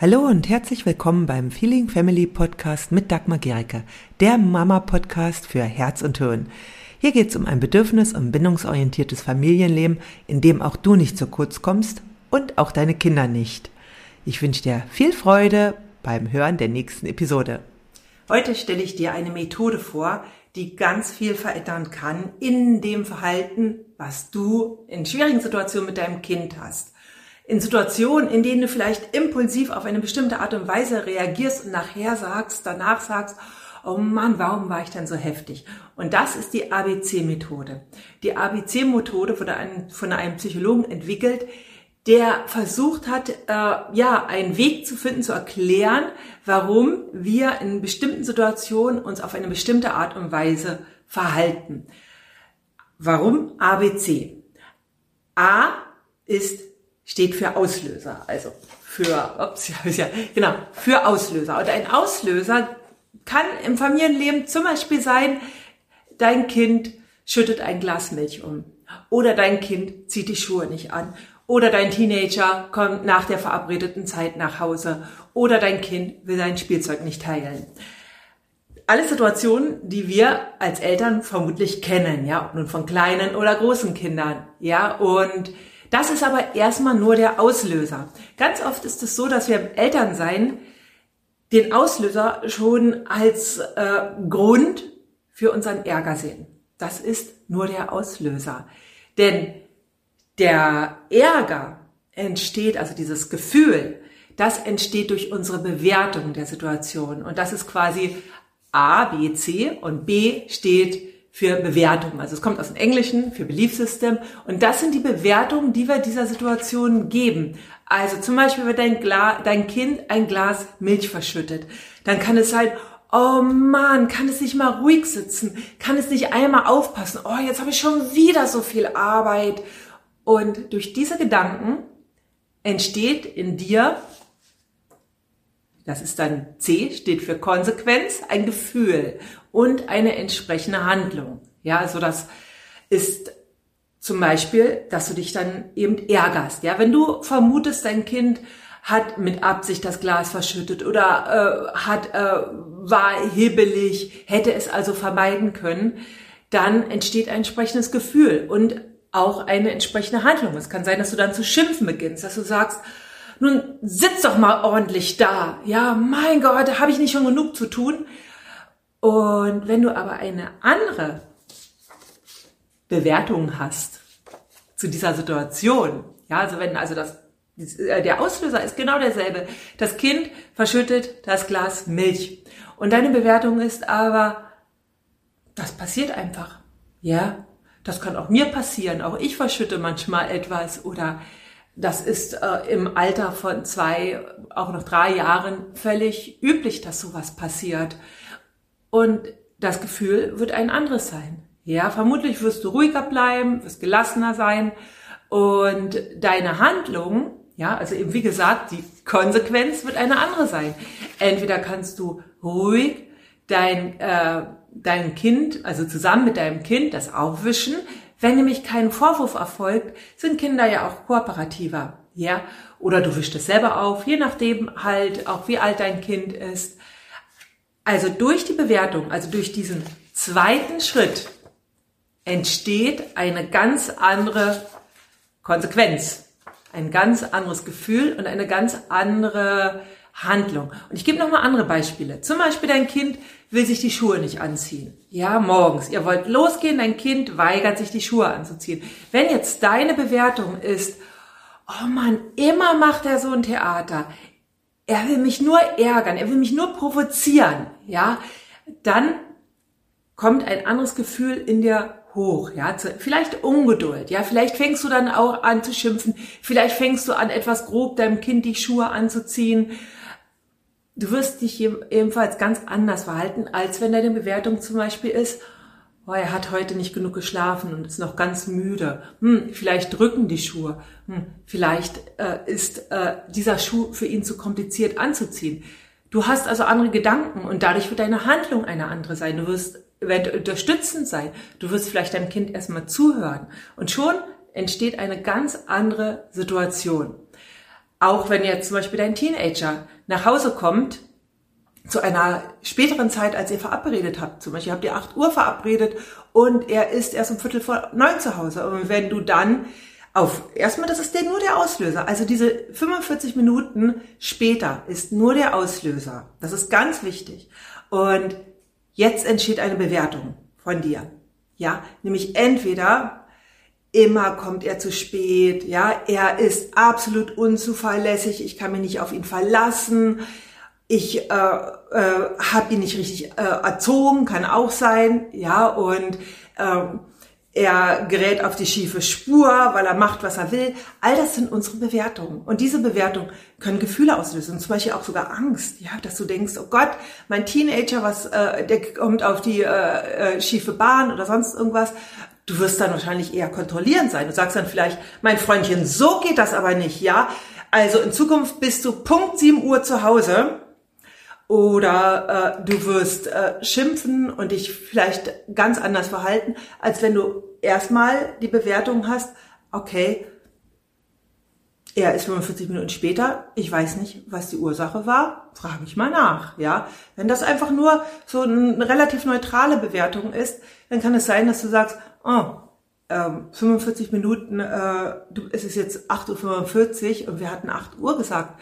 Hallo und herzlich willkommen beim Feeling Family Podcast mit Dagmar Gericke, der Mama-Podcast für Herz und Hirn. Hier geht es um ein bedürfnis- und bindungsorientiertes Familienleben, in dem auch du nicht zu kurz kommst und auch deine Kinder nicht. Ich wünsche dir viel Freude beim Hören der nächsten Episode. Heute stelle ich dir eine Methode vor, die ganz viel verändern kann in dem Verhalten, was du in schwierigen Situationen mit deinem Kind hast in Situationen, in denen du vielleicht impulsiv auf eine bestimmte Art und Weise reagierst und nachher sagst, danach sagst, oh Mann, warum war ich denn so heftig? Und das ist die ABC-Methode. Die ABC-Methode wurde von einem Psychologen entwickelt, der versucht hat, äh, ja, einen Weg zu finden, zu erklären, warum wir in bestimmten Situationen uns auf eine bestimmte Art und Weise verhalten. Warum ABC? A ist steht für Auslöser, also für, ups, ja, genau, für Auslöser. Und ein Auslöser kann im Familienleben zum Beispiel sein, dein Kind schüttet ein Glas Milch um. Oder dein Kind zieht die Schuhe nicht an. Oder dein Teenager kommt nach der verabredeten Zeit nach Hause. Oder dein Kind will sein Spielzeug nicht teilen. Alle Situationen, die wir als Eltern vermutlich kennen, ja, ob nun von kleinen oder großen Kindern, ja, und das ist aber erstmal nur der Auslöser. Ganz oft ist es so, dass wir im Elternsein den Auslöser schon als äh, Grund für unseren Ärger sehen. Das ist nur der Auslöser. Denn der Ärger entsteht, also dieses Gefühl, das entsteht durch unsere Bewertung der Situation. Und das ist quasi A, B, C und B steht für Bewertungen. Also es kommt aus dem Englischen für Belief System und das sind die Bewertungen, die wir dieser Situation geben. Also zum Beispiel, wenn dein, Glas, dein Kind ein Glas Milch verschüttet, dann kann es sein, oh Mann, kann es nicht mal ruhig sitzen, kann es nicht einmal aufpassen, oh, jetzt habe ich schon wieder so viel Arbeit. Und durch diese Gedanken entsteht in dir, das ist dann C, steht für Konsequenz, ein Gefühl und eine entsprechende Handlung. Ja, also das ist zum Beispiel, dass du dich dann eben ärgerst. Ja, wenn du vermutest, dein Kind hat mit Absicht das Glas verschüttet oder äh, hat äh, war hibbelig, hätte es also vermeiden können, dann entsteht ein entsprechendes Gefühl und auch eine entsprechende Handlung. Es kann sein, dass du dann zu schimpfen beginnst, dass du sagst, nun sitz doch mal ordentlich da. Ja, mein Gott, habe ich nicht schon genug zu tun? Und wenn du aber eine andere Bewertung hast zu dieser Situation, ja, also wenn also das äh, der Auslöser ist genau derselbe. Das Kind verschüttet das Glas Milch. Und deine Bewertung ist aber, das passiert einfach. Ja, das kann auch mir passieren. Auch ich verschütte manchmal etwas oder das ist äh, im Alter von zwei, auch noch drei Jahren völlig üblich, dass sowas passiert. Und das Gefühl wird ein anderes sein. Ja, vermutlich wirst du ruhiger bleiben, wirst gelassener sein und deine Handlung, ja, also eben wie gesagt, die Konsequenz wird eine andere sein. Entweder kannst du ruhig dein, äh, dein Kind, also zusammen mit deinem Kind, das aufwischen. Wenn nämlich kein Vorwurf erfolgt, sind Kinder ja auch kooperativer, ja. Oder du wischst es selber auf, je nachdem halt auch wie alt dein Kind ist. Also durch die Bewertung, also durch diesen zweiten Schritt entsteht eine ganz andere Konsequenz, ein ganz anderes Gefühl und eine ganz andere Handlung. Und ich gebe noch mal andere Beispiele. Zum Beispiel dein Kind will sich die Schuhe nicht anziehen. Ja, morgens. Ihr wollt losgehen, dein Kind weigert sich die Schuhe anzuziehen. Wenn jetzt deine Bewertung ist, oh Mann, immer macht er so ein Theater er will mich nur ärgern, er will mich nur provozieren, ja, dann kommt ein anderes Gefühl in dir hoch, ja, vielleicht Ungeduld, ja, vielleicht fängst du dann auch an zu schimpfen, vielleicht fängst du an etwas grob deinem Kind die Schuhe anzuziehen. Du wirst dich ebenfalls ganz anders verhalten, als wenn deine Bewertung zum Beispiel ist, oh, er hat heute nicht genug geschlafen und ist noch ganz müde. Hm, vielleicht drücken die Schuhe. Hm, vielleicht äh, ist äh, dieser Schuh für ihn zu kompliziert anzuziehen. Du hast also andere Gedanken und dadurch wird deine Handlung eine andere sein. Du wirst wird unterstützend sein. Du wirst vielleicht deinem Kind erstmal zuhören und schon entsteht eine ganz andere Situation. auch wenn jetzt zum Beispiel dein Teenager nach Hause kommt, zu einer späteren Zeit, als ihr verabredet habt. Zum Beispiel habt ihr 8 Uhr verabredet und er ist erst um Viertel vor neun zu Hause. Und wenn du dann auf, erstmal, das ist der, nur der Auslöser. Also diese 45 Minuten später ist nur der Auslöser. Das ist ganz wichtig. Und jetzt entsteht eine Bewertung von dir. Ja, nämlich entweder immer kommt er zu spät, ja, er ist absolut unzuverlässig, ich kann mich nicht auf ihn verlassen, ich äh, äh, habe ihn nicht richtig äh, erzogen, kann auch sein, ja, und ähm, er gerät auf die schiefe Spur, weil er macht, was er will. All das sind unsere Bewertungen. Und diese Bewertungen können Gefühle auslösen, zum Beispiel auch sogar Angst, ja, dass du denkst, oh Gott, mein Teenager, was, äh, der kommt auf die äh, äh, schiefe Bahn oder sonst irgendwas. Du wirst dann wahrscheinlich eher kontrollierend sein. Du sagst dann vielleicht, mein Freundchen, so geht das aber nicht, ja. Also in Zukunft bist du Punkt 7 Uhr zu Hause oder äh, du wirst äh, schimpfen und dich vielleicht ganz anders verhalten, als wenn du erstmal die Bewertung hast, okay, er ist 45 Minuten später, ich weiß nicht, was die Ursache war, frage ich mal nach, ja. Wenn das einfach nur so eine relativ neutrale Bewertung ist, dann kann es sein, dass du sagst, oh, ähm, 45 Minuten, äh, du, es ist jetzt 8.45 Uhr und wir hatten 8 Uhr gesagt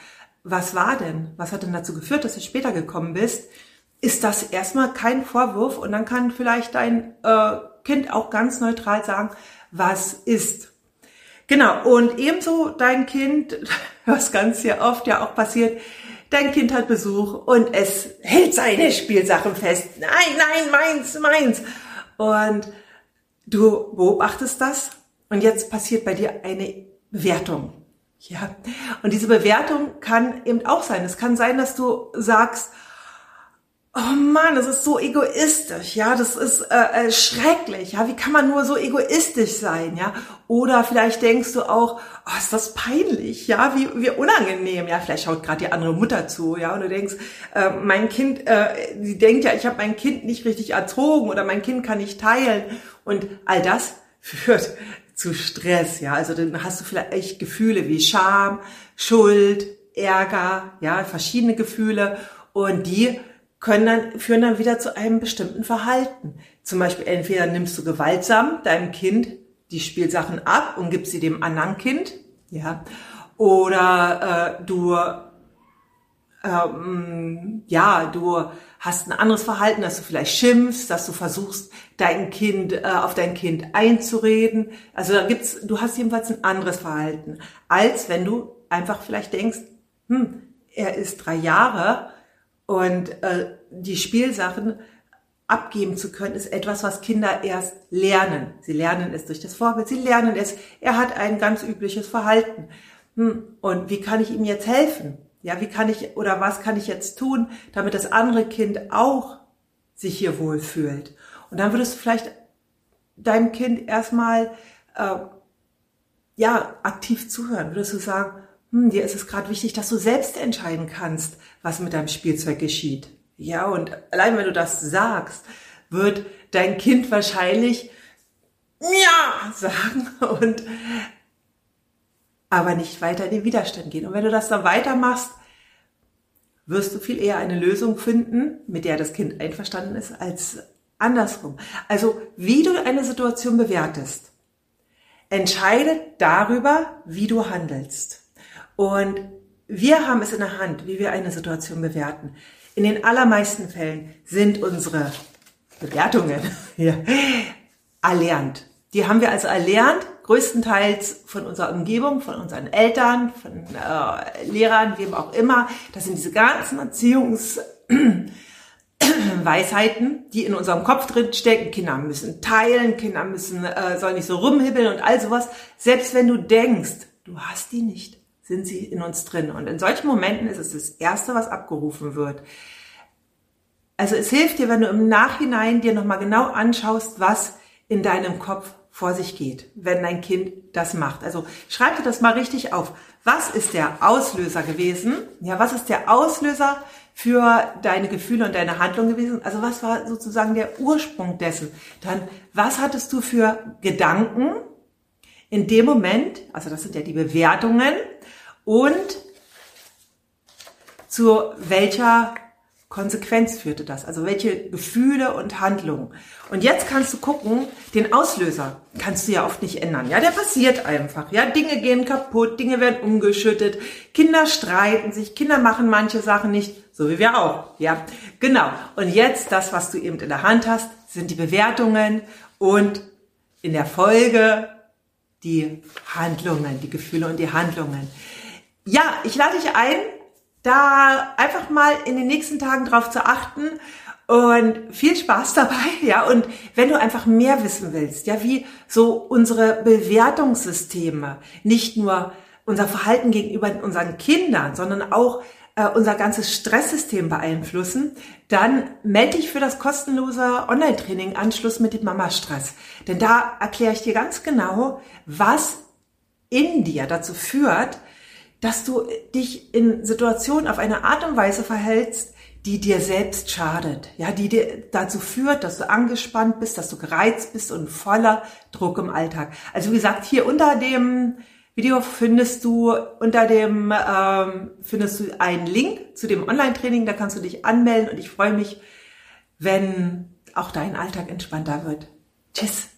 was war denn? Was hat denn dazu geführt, dass du später gekommen bist? Ist das erstmal kein Vorwurf und dann kann vielleicht dein äh, Kind auch ganz neutral sagen, was ist. Genau, und ebenso dein Kind, was ganz sehr oft ja auch passiert, dein Kind hat Besuch und es hält seine Spielsachen fest. Nein, nein, meins, meins. Und du beobachtest das und jetzt passiert bei dir eine Bewertung. Ja, und diese Bewertung kann eben auch sein. Es kann sein, dass du sagst, oh Mann, das ist so egoistisch, ja, das ist äh, äh, schrecklich, ja, wie kann man nur so egoistisch sein, ja? Oder vielleicht denkst du auch, oh, ist das peinlich, ja, wie, wie unangenehm, ja, vielleicht schaut gerade die andere Mutter zu, ja, und du denkst, äh, mein Kind, äh, die denkt ja, ich habe mein Kind nicht richtig erzogen oder mein Kind kann nicht teilen und all das führt zu Stress, ja. Also dann hast du vielleicht Gefühle wie Scham, Schuld, Ärger, ja, verschiedene Gefühle und die können dann, führen dann wieder zu einem bestimmten Verhalten. Zum Beispiel entweder nimmst du gewaltsam deinem Kind die Spielsachen ab und gibst sie dem anderen Kind, ja, oder äh, du ähm, ja, du hast ein anderes Verhalten, dass du vielleicht schimpfst, dass du versuchst, dein Kind äh, auf dein Kind einzureden. Also da gibt's, du hast jedenfalls ein anderes Verhalten, als wenn du einfach vielleicht denkst, hm, er ist drei Jahre und äh, die Spielsachen abgeben zu können, ist etwas, was Kinder erst lernen. Sie lernen es durch das Vorbild, sie lernen es. Er hat ein ganz übliches Verhalten. Hm, und wie kann ich ihm jetzt helfen? Ja, wie kann ich oder was kann ich jetzt tun, damit das andere Kind auch sich hier wohlfühlt? Und dann würdest du vielleicht deinem Kind erstmal äh, ja aktiv zuhören. Würdest du sagen, hm, dir ist es gerade wichtig, dass du selbst entscheiden kannst, was mit deinem Spielzeug geschieht. Ja, und allein wenn du das sagst, wird dein Kind wahrscheinlich ja sagen und aber nicht weiter in den Widerstand gehen. Und wenn du das dann weitermachst, wirst du viel eher eine Lösung finden, mit der das Kind einverstanden ist, als andersrum. Also wie du eine Situation bewertest, entscheidet darüber, wie du handelst. Und wir haben es in der Hand, wie wir eine Situation bewerten. In den allermeisten Fällen sind unsere Bewertungen ja, erlernt. Die haben wir also erlernt, größtenteils von unserer Umgebung, von unseren Eltern, von äh, Lehrern, wem auch immer. Das sind diese ganzen Erziehungsweisheiten, die in unserem Kopf drin stecken. Kinder müssen teilen, Kinder müssen, äh, sollen nicht so rumhibbeln und all sowas. Selbst wenn du denkst, du hast die nicht, sind sie in uns drin. Und in solchen Momenten ist es das Erste, was abgerufen wird. Also es hilft dir, wenn du im Nachhinein dir nochmal genau anschaust, was in deinem Kopf vor sich geht, wenn dein Kind das macht. Also schreib dir das mal richtig auf. Was ist der Auslöser gewesen? Ja, was ist der Auslöser für deine Gefühle und deine Handlung gewesen? Also was war sozusagen der Ursprung dessen? Dann, was hattest du für Gedanken in dem Moment? Also das sind ja die Bewertungen. Und zu welcher Konsequenz führte das? Also welche Gefühle und Handlungen? Und jetzt kannst du gucken, den Auslöser kannst du ja oft nicht ändern. Ja, der passiert einfach. Ja, Dinge gehen kaputt, Dinge werden umgeschüttet, Kinder streiten sich, Kinder machen manche Sachen nicht, so wie wir auch. Ja, genau. Und jetzt das, was du eben in der Hand hast, sind die Bewertungen und in der Folge die Handlungen, die Gefühle und die Handlungen. Ja, ich lade dich ein, da einfach mal in den nächsten Tagen drauf zu achten und viel Spaß dabei, ja. Und wenn du einfach mehr wissen willst, ja, wie so unsere Bewertungssysteme nicht nur unser Verhalten gegenüber unseren Kindern, sondern auch äh, unser ganzes Stresssystem beeinflussen, dann melde dich für das kostenlose Online-Training Anschluss mit dem Mama-Stress. Denn da erkläre ich dir ganz genau, was in dir dazu führt, dass du dich in Situationen auf eine Art und Weise verhältst, die dir selbst schadet, ja, die dir dazu führt, dass du angespannt bist, dass du gereizt bist und voller Druck im Alltag. Also wie gesagt, hier unter dem Video findest du unter dem ähm, findest du einen Link zu dem Online-Training, da kannst du dich anmelden und ich freue mich, wenn auch dein Alltag entspannter wird. Tschüss.